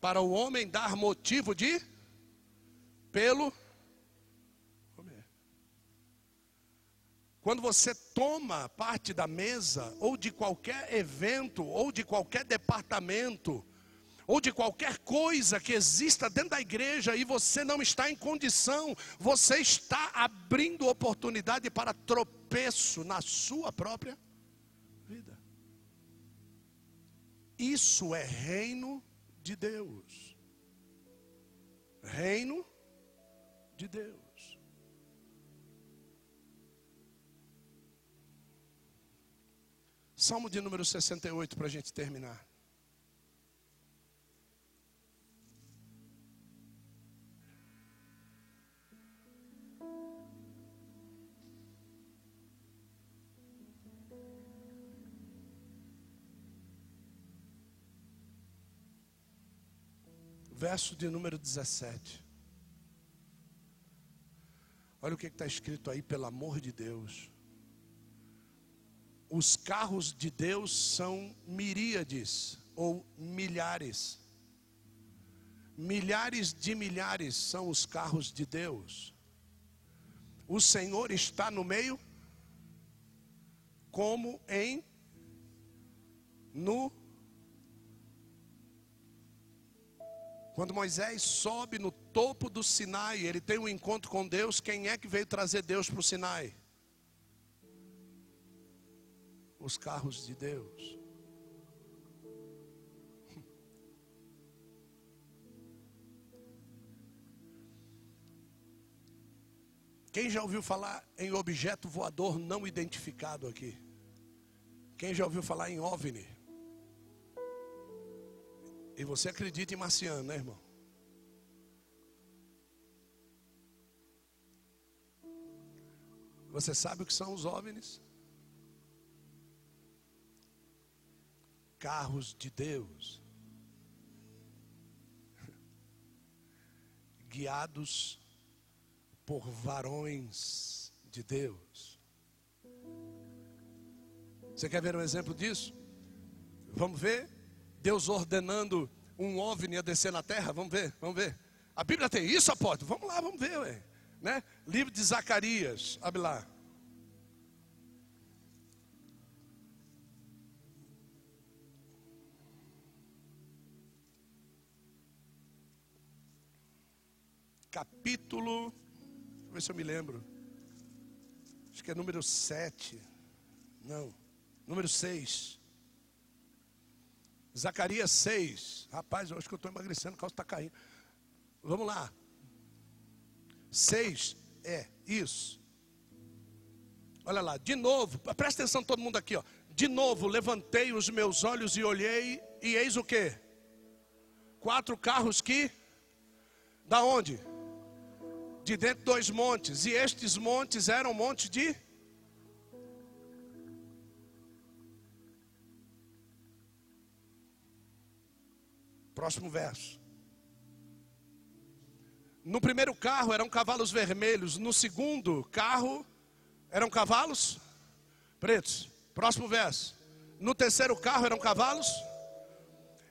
para o homem dar motivo de pelo Quando você toma parte da mesa, ou de qualquer evento, ou de qualquer departamento, ou de qualquer coisa que exista dentro da igreja e você não está em condição, você está abrindo oportunidade para tropeço na sua própria vida. Isso é reino de Deus. Reino de Deus. Salmo de número 68 para a gente terminar. Verso de número 17. Olha o que está escrito aí, pelo amor de Deus os carros de Deus são miríades ou milhares. Milhares de milhares são os carros de Deus. O Senhor está no meio, como em no Quando Moisés sobe no topo do Sinai, ele tem um encontro com Deus. Quem é que veio trazer Deus para o Sinai? Os carros de Deus. Quem já ouviu falar em objeto voador não identificado aqui? Quem já ouviu falar em OVNI? E você acredita em marciano, né, irmão? Você sabe o que são os OVNIs? Carros de Deus, guiados por varões de Deus. Você quer ver um exemplo disso? Vamos ver Deus ordenando um OVNI a descer na terra? Vamos ver, vamos ver. A Bíblia tem isso, apóstolo? Vamos lá, vamos ver, ué. Né? Livro de Zacarias, abre lá. Capítulo, deixa eu ver se eu me lembro. Acho que é número 7. Não, número 6. Zacarias 6. Rapaz, eu acho que eu estou emagrecendo, o calço está caindo. Vamos lá. 6 é isso. Olha lá, de novo, presta atenção todo mundo aqui, ó. De novo, levantei os meus olhos e olhei, e eis o que? Quatro carros que da onde? De dentro de dois montes, e estes montes eram montes de Próximo verso. No primeiro carro eram cavalos vermelhos, no segundo carro eram cavalos pretos. Próximo verso. No terceiro carro eram cavalos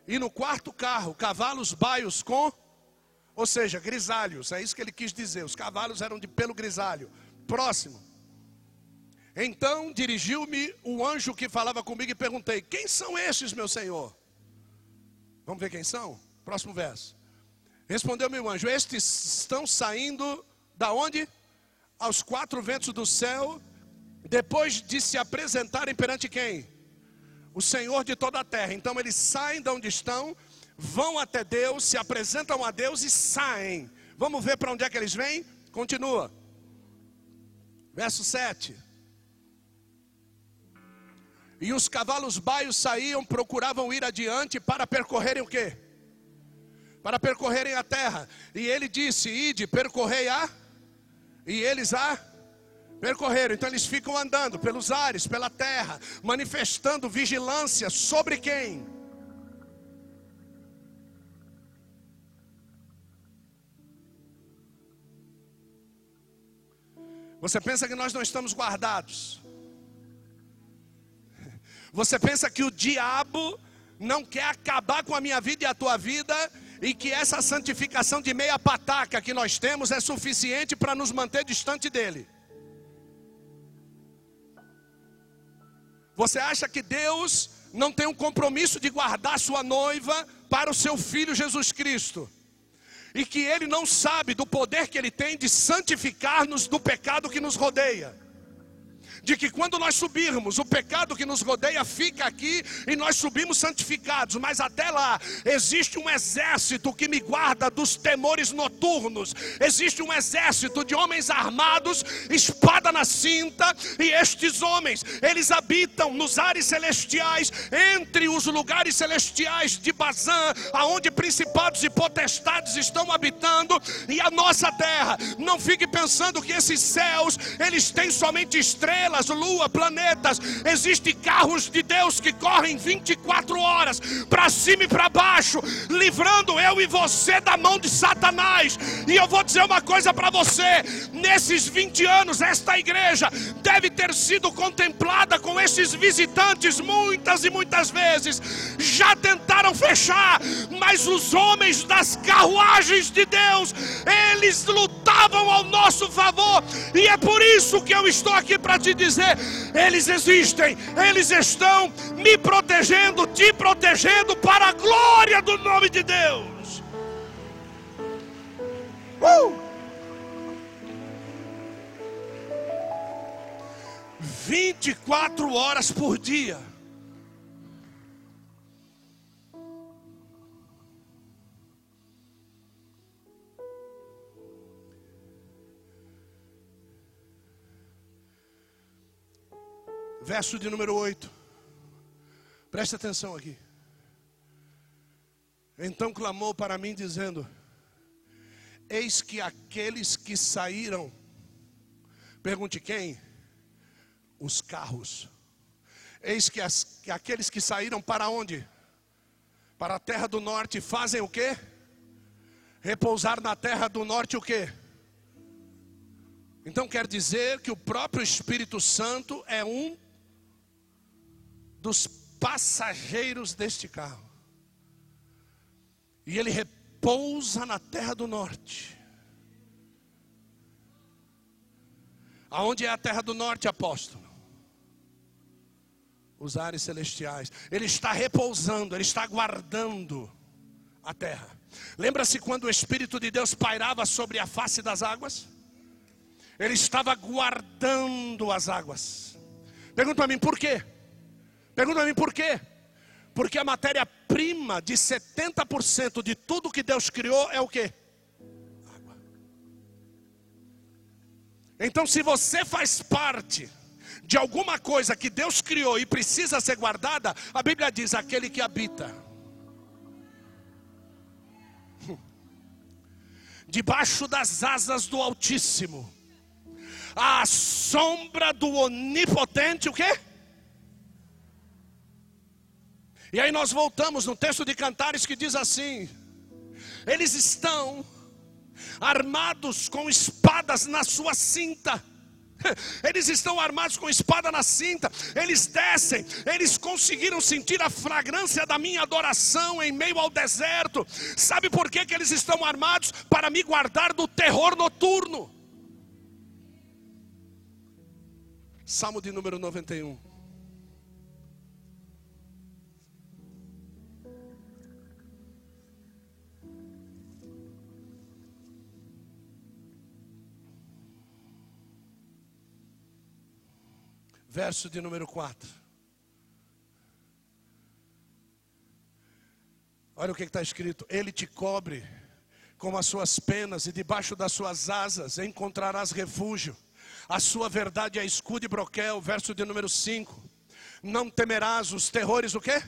e no quarto carro cavalos baios com ou seja, grisalhos, é isso que ele quis dizer. Os cavalos eram de pelo grisalho. Próximo. Então dirigiu-me o anjo que falava comigo e perguntei: Quem são estes, meu senhor? Vamos ver quem são? Próximo verso. Respondeu-me o anjo: Estes estão saindo da onde? Aos quatro ventos do céu, depois de se apresentarem perante quem? O Senhor de toda a terra. Então eles saem de onde estão, vão até Deus, se apresentam a Deus e saem. Vamos ver para onde é que eles vêm? Continua. Verso 7. E os cavalos baios saíam, procuravam ir adiante para percorrerem o quê? Para percorrerem a terra. E ele disse: Ide, percorrei a. E eles a percorreram. Então eles ficam andando pelos ares, pela terra, manifestando vigilância sobre quem? Você pensa que nós não estamos guardados? Você pensa que o diabo não quer acabar com a minha vida e a tua vida e que essa santificação de meia pataca que nós temos é suficiente para nos manter distante dele? Você acha que Deus não tem um compromisso de guardar sua noiva para o seu filho Jesus Cristo? E que ele não sabe do poder que ele tem de santificar-nos do pecado que nos rodeia? De que quando nós subirmos, o pecado que nos rodeia fica aqui e nós subimos santificados, mas até lá existe um exército que me guarda dos temores noturnos, existe um exército de homens armados, espada na cinta, e estes homens, eles habitam nos ares celestiais, entre os lugares celestiais de Bazã, aonde principados e potestades estão habitando, e a nossa terra. Não fique pensando que esses céus, eles têm somente estrelas estrelas, lua, planetas. Existem carros de Deus que correm 24 horas para cima e para baixo, livrando eu e você da mão de Satanás. E eu vou dizer uma coisa para você: nesses 20 anos, esta igreja deve ter sido contemplada com esses visitantes muitas e muitas vezes. Já tentaram fechar, mas os homens das carruagens de Deus, eles lutavam ao nosso favor, e é por isso que eu estou aqui para te dizer dizer: eles existem, eles estão me protegendo, te protegendo para a glória do nome de Deus. Uh! 24 horas por dia. Verso de número 8. Preste atenção aqui. Então clamou para mim, dizendo: Eis que aqueles que saíram, pergunte quem? Os carros. Eis que, as, que aqueles que saíram para onde? Para a terra do norte, fazem o que? Repousar na terra do norte o que? Então quer dizer que o próprio Espírito Santo é um dos passageiros deste carro. E ele repousa na terra do norte. Aonde é a terra do norte, apóstolo? Os ares celestiais. Ele está repousando, ele está guardando a terra. Lembra-se quando o Espírito de Deus pairava sobre a face das águas? Ele estava guardando as águas. Pergunta para mim, por quê? Pergunta a mim por quê? Porque a matéria matéria-prima de 70% de tudo que Deus criou é o quê? Água. Então, se você faz parte de alguma coisa que Deus criou e precisa ser guardada, a Bíblia diz: aquele que habita debaixo das asas do Altíssimo, à sombra do Onipotente, o quê? E aí nós voltamos no texto de Cantares que diz assim: eles estão armados com espadas na sua cinta. Eles estão armados com espada na cinta, eles descem, eles conseguiram sentir a fragrância da minha adoração em meio ao deserto. Sabe por que, que eles estão armados? Para me guardar do terror noturno. Salmo de número 91. Verso de número 4. Olha o que está escrito: Ele te cobre com as suas penas, e debaixo das suas asas encontrarás refúgio. A sua verdade é escudo e broquel, verso de número 5. Não temerás os terrores, o quê?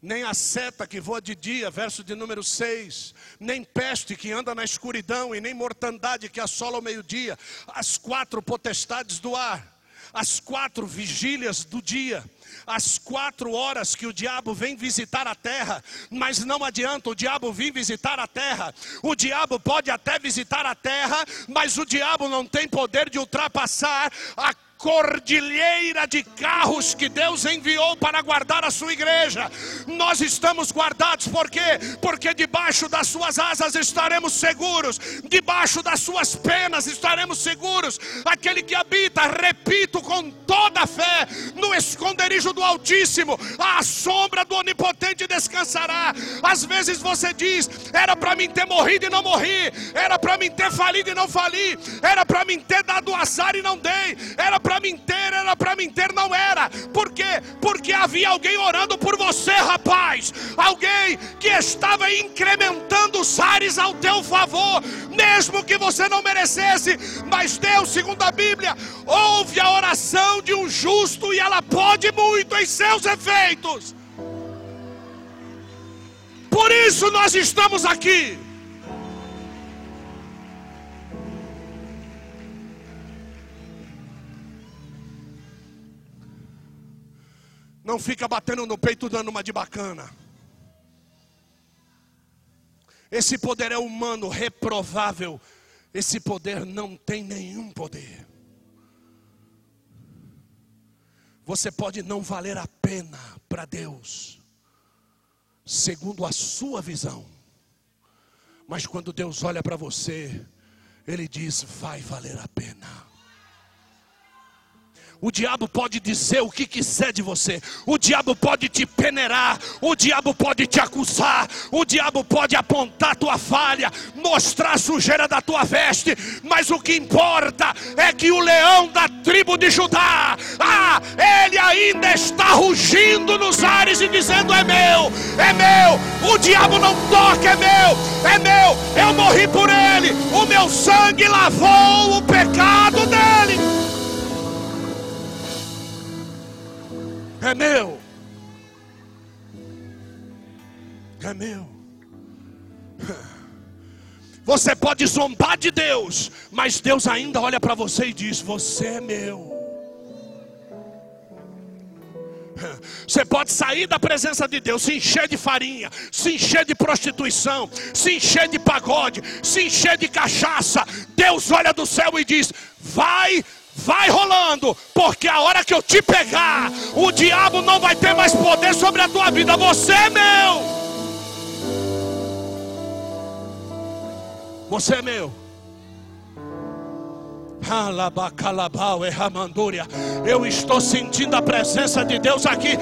Nem a seta que voa de dia, verso de número 6, nem peste que anda na escuridão, e nem mortandade que assola o meio-dia, as quatro potestades do ar, as quatro vigílias do dia, as quatro horas que o diabo vem visitar a terra, mas não adianta o diabo vir visitar a terra. O diabo pode até visitar a terra, mas o diabo não tem poder de ultrapassar a cordilheira de carros que Deus enviou para guardar a sua igreja. Nós estamos guardados por quê? Porque debaixo das suas asas estaremos seguros, debaixo das suas penas estaremos seguros. Aquele que habita, repito com toda a fé, no esconderijo do Altíssimo, à sombra do Onipotente descansará. Às vezes você diz: era para mim ter morrido e não morri, era para mim ter falido e não fali, era para mim ter dado azar e não dei, era para mim ter, era para mim ter, não era. Por quê? Porque havia alguém orando por você, rapaz. Alguém que estava incrementando os ares ao teu favor, mesmo que você não merecesse. Mas Deus, segundo a Bíblia, ouve a oração de um justo e ela pode muito em seus efeitos. Por isso nós estamos aqui. Não fica batendo no peito dando uma de bacana. Esse poder é humano, reprovável. Esse poder não tem nenhum poder. Você pode não valer a pena para Deus, segundo a sua visão. Mas quando Deus olha para você, Ele diz: vai valer a pena. O diabo pode dizer o que quiser de você, o diabo pode te peneirar, o diabo pode te acusar, o diabo pode apontar tua falha, mostrar a sujeira da tua veste, mas o que importa é que o leão da tribo de Judá, ah, ele ainda está rugindo nos ares e dizendo: É meu, é meu, o diabo não toca, é meu, é meu, eu morri por ele, o meu sangue lavou o pecado dele. É meu. É meu. Você pode zombar de Deus, mas Deus ainda olha para você e diz: Você é meu. Você pode sair da presença de Deus, se encher de farinha, se encher de prostituição, se encher de pagode, se encher de cachaça. Deus olha do céu e diz: Vai vai rolando, porque a hora que eu te pegar, o diabo não vai ter mais poder sobre a tua vida, você é meu. Você é meu. Eu estou sentindo a presença de Deus aqui.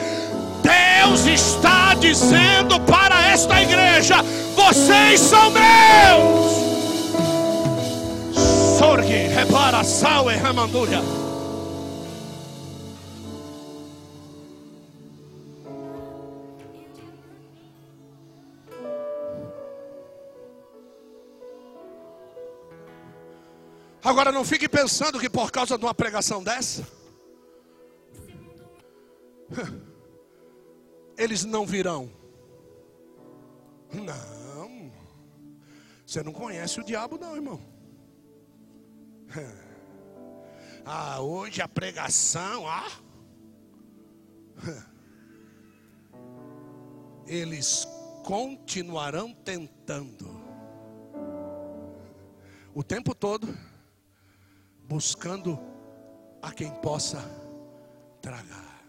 Deus está dizendo para esta igreja: vocês são meus sorgue, repara, sal, ramanduia. Agora não fique pensando que por causa de uma pregação dessa, eles não virão. Não, você não conhece o diabo, não, irmão. Ah, hoje a pregação, ah. Eles continuarão tentando. O tempo todo buscando a quem possa tragar.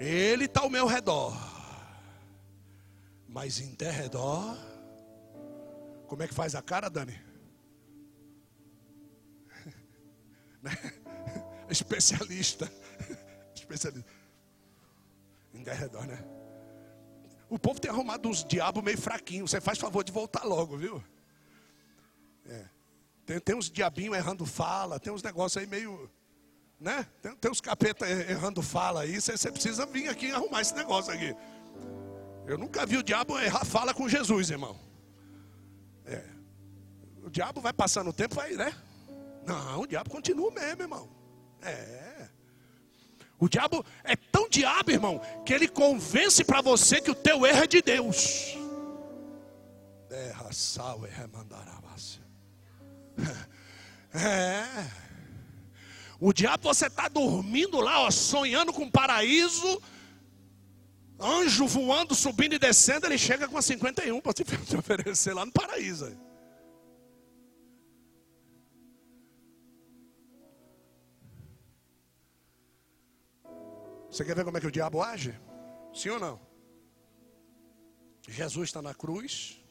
Ele está ao meu redor, mas em derredor, como é que faz a cara, Dani? Especialista, especialista, em derredor, né? O povo tem arrumado uns diabos meio fraquinhos. Você faz favor de voltar logo, viu? É. Tem, tem uns diabinhos errando fala, tem uns negócios aí meio. Né? Tem, tem uns capeta errando fala aí. Você, você precisa vir aqui arrumar esse negócio aqui. Eu nunca vi o diabo errar fala com Jesus, irmão. É. O diabo vai passando o tempo, vai, né? Não, o diabo continua mesmo, irmão. É. O diabo é tão diabo, irmão, que ele convence para você que o teu erro é de Deus. É. O diabo, você está dormindo lá, ó, sonhando com paraíso. Anjo voando, subindo e descendo, ele chega com a 51 para te oferecer lá no paraíso. Você quer ver como é que o diabo age? Sim ou não? Jesus está na cruz,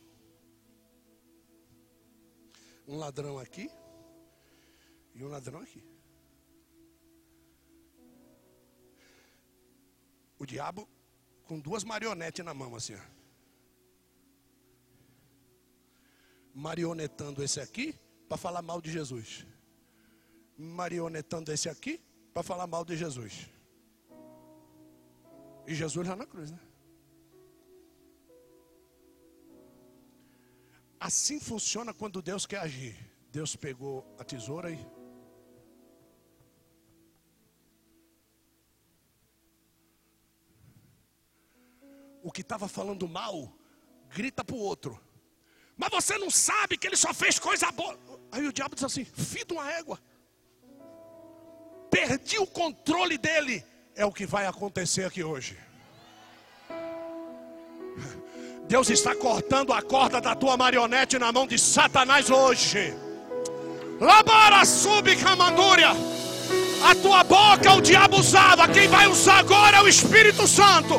um ladrão aqui e um ladrão aqui. O diabo com duas marionetes na mão, assim. Ó. Marionetando esse aqui para falar mal de Jesus. Marionetando esse aqui para falar mal de Jesus. E Jesus lá na cruz, né? Assim funciona quando Deus quer agir. Deus pegou a tesoura e. O que estava falando mal, grita para o outro. Mas você não sabe que ele só fez coisa boa. Aí o diabo diz assim: de uma égua. Perdi o controle dele. É o que vai acontecer aqui hoje. Deus está cortando a corda da tua marionete na mão de Satanás hoje. Labara subcamandúria. A tua boca o diabo usava, quem vai usar agora é o Espírito Santo.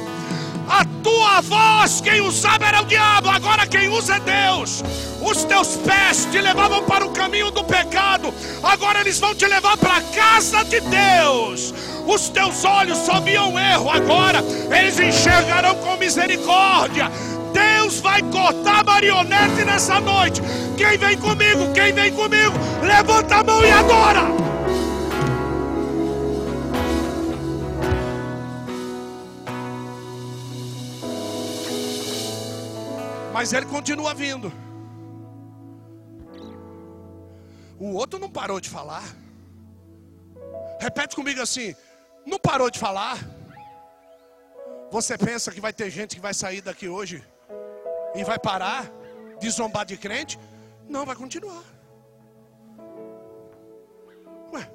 A tua voz, quem usava era o diabo, agora quem usa é Deus. Os teus pés te levavam para o caminho do pecado, agora eles vão te levar para a casa de Deus. Os teus olhos só viam erro, agora eles enxergarão com misericórdia. Deus vai cortar marionete nessa noite. Quem vem comigo? Quem vem comigo? Levanta a mão e agora. Mas ele continua vindo. O outro não parou de falar. Repete comigo assim: não parou de falar. Você pensa que vai ter gente que vai sair daqui hoje e vai parar de zombar de crente? Não, vai continuar. Ué,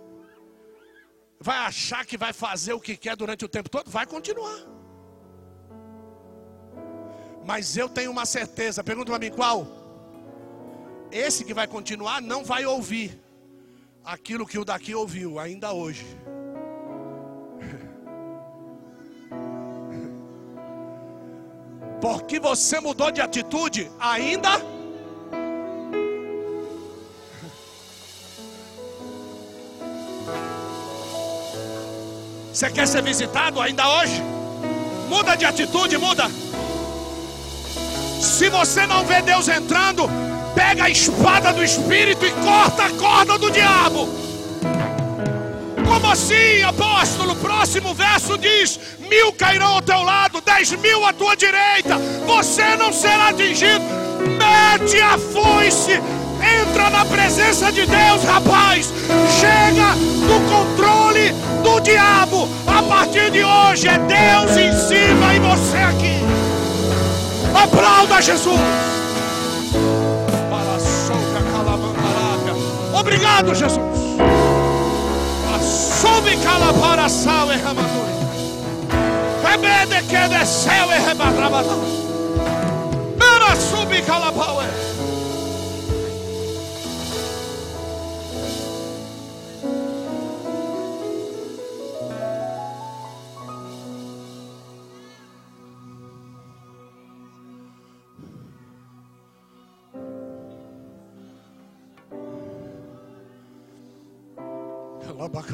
vai achar que vai fazer o que quer durante o tempo todo? Vai continuar. Mas eu tenho uma certeza, pergunta para mim qual? Esse que vai continuar não vai ouvir aquilo que o daqui ouviu ainda hoje. Porque você mudou de atitude, ainda. Você quer ser visitado ainda hoje? Muda de atitude, muda. Se você não vê Deus entrando, pega a espada do Espírito e corta a corda do diabo. Como assim, apóstolo? Próximo verso diz: mil cairão ao teu lado, dez mil à tua direita, você não será atingido. Mete a foice. Entra na presença de Deus, rapaz. Chega do controle do diabo. A partir de hoje é Deus em cima e você aqui. Aplauda Jesus. Para a calamandarada. Obrigado, Jesus. Sobe calapara sal e ramaduri. Rebede que desceu e rebarrabada. Para subir calapau.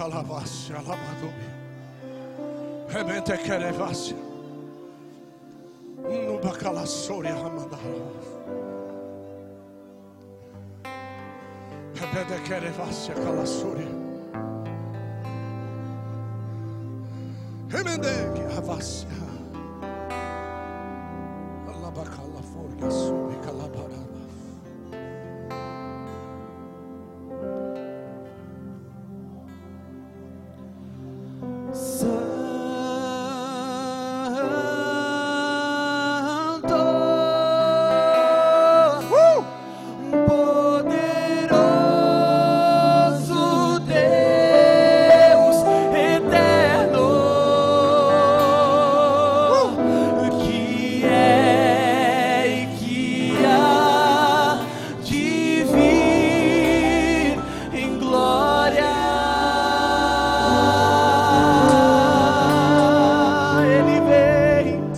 Alabacalavasse, alabadobe. Remente querevasse. No bacalassori ramandara. Rebede querevasse, calassori. Remende que avasse. Alabacala forgas.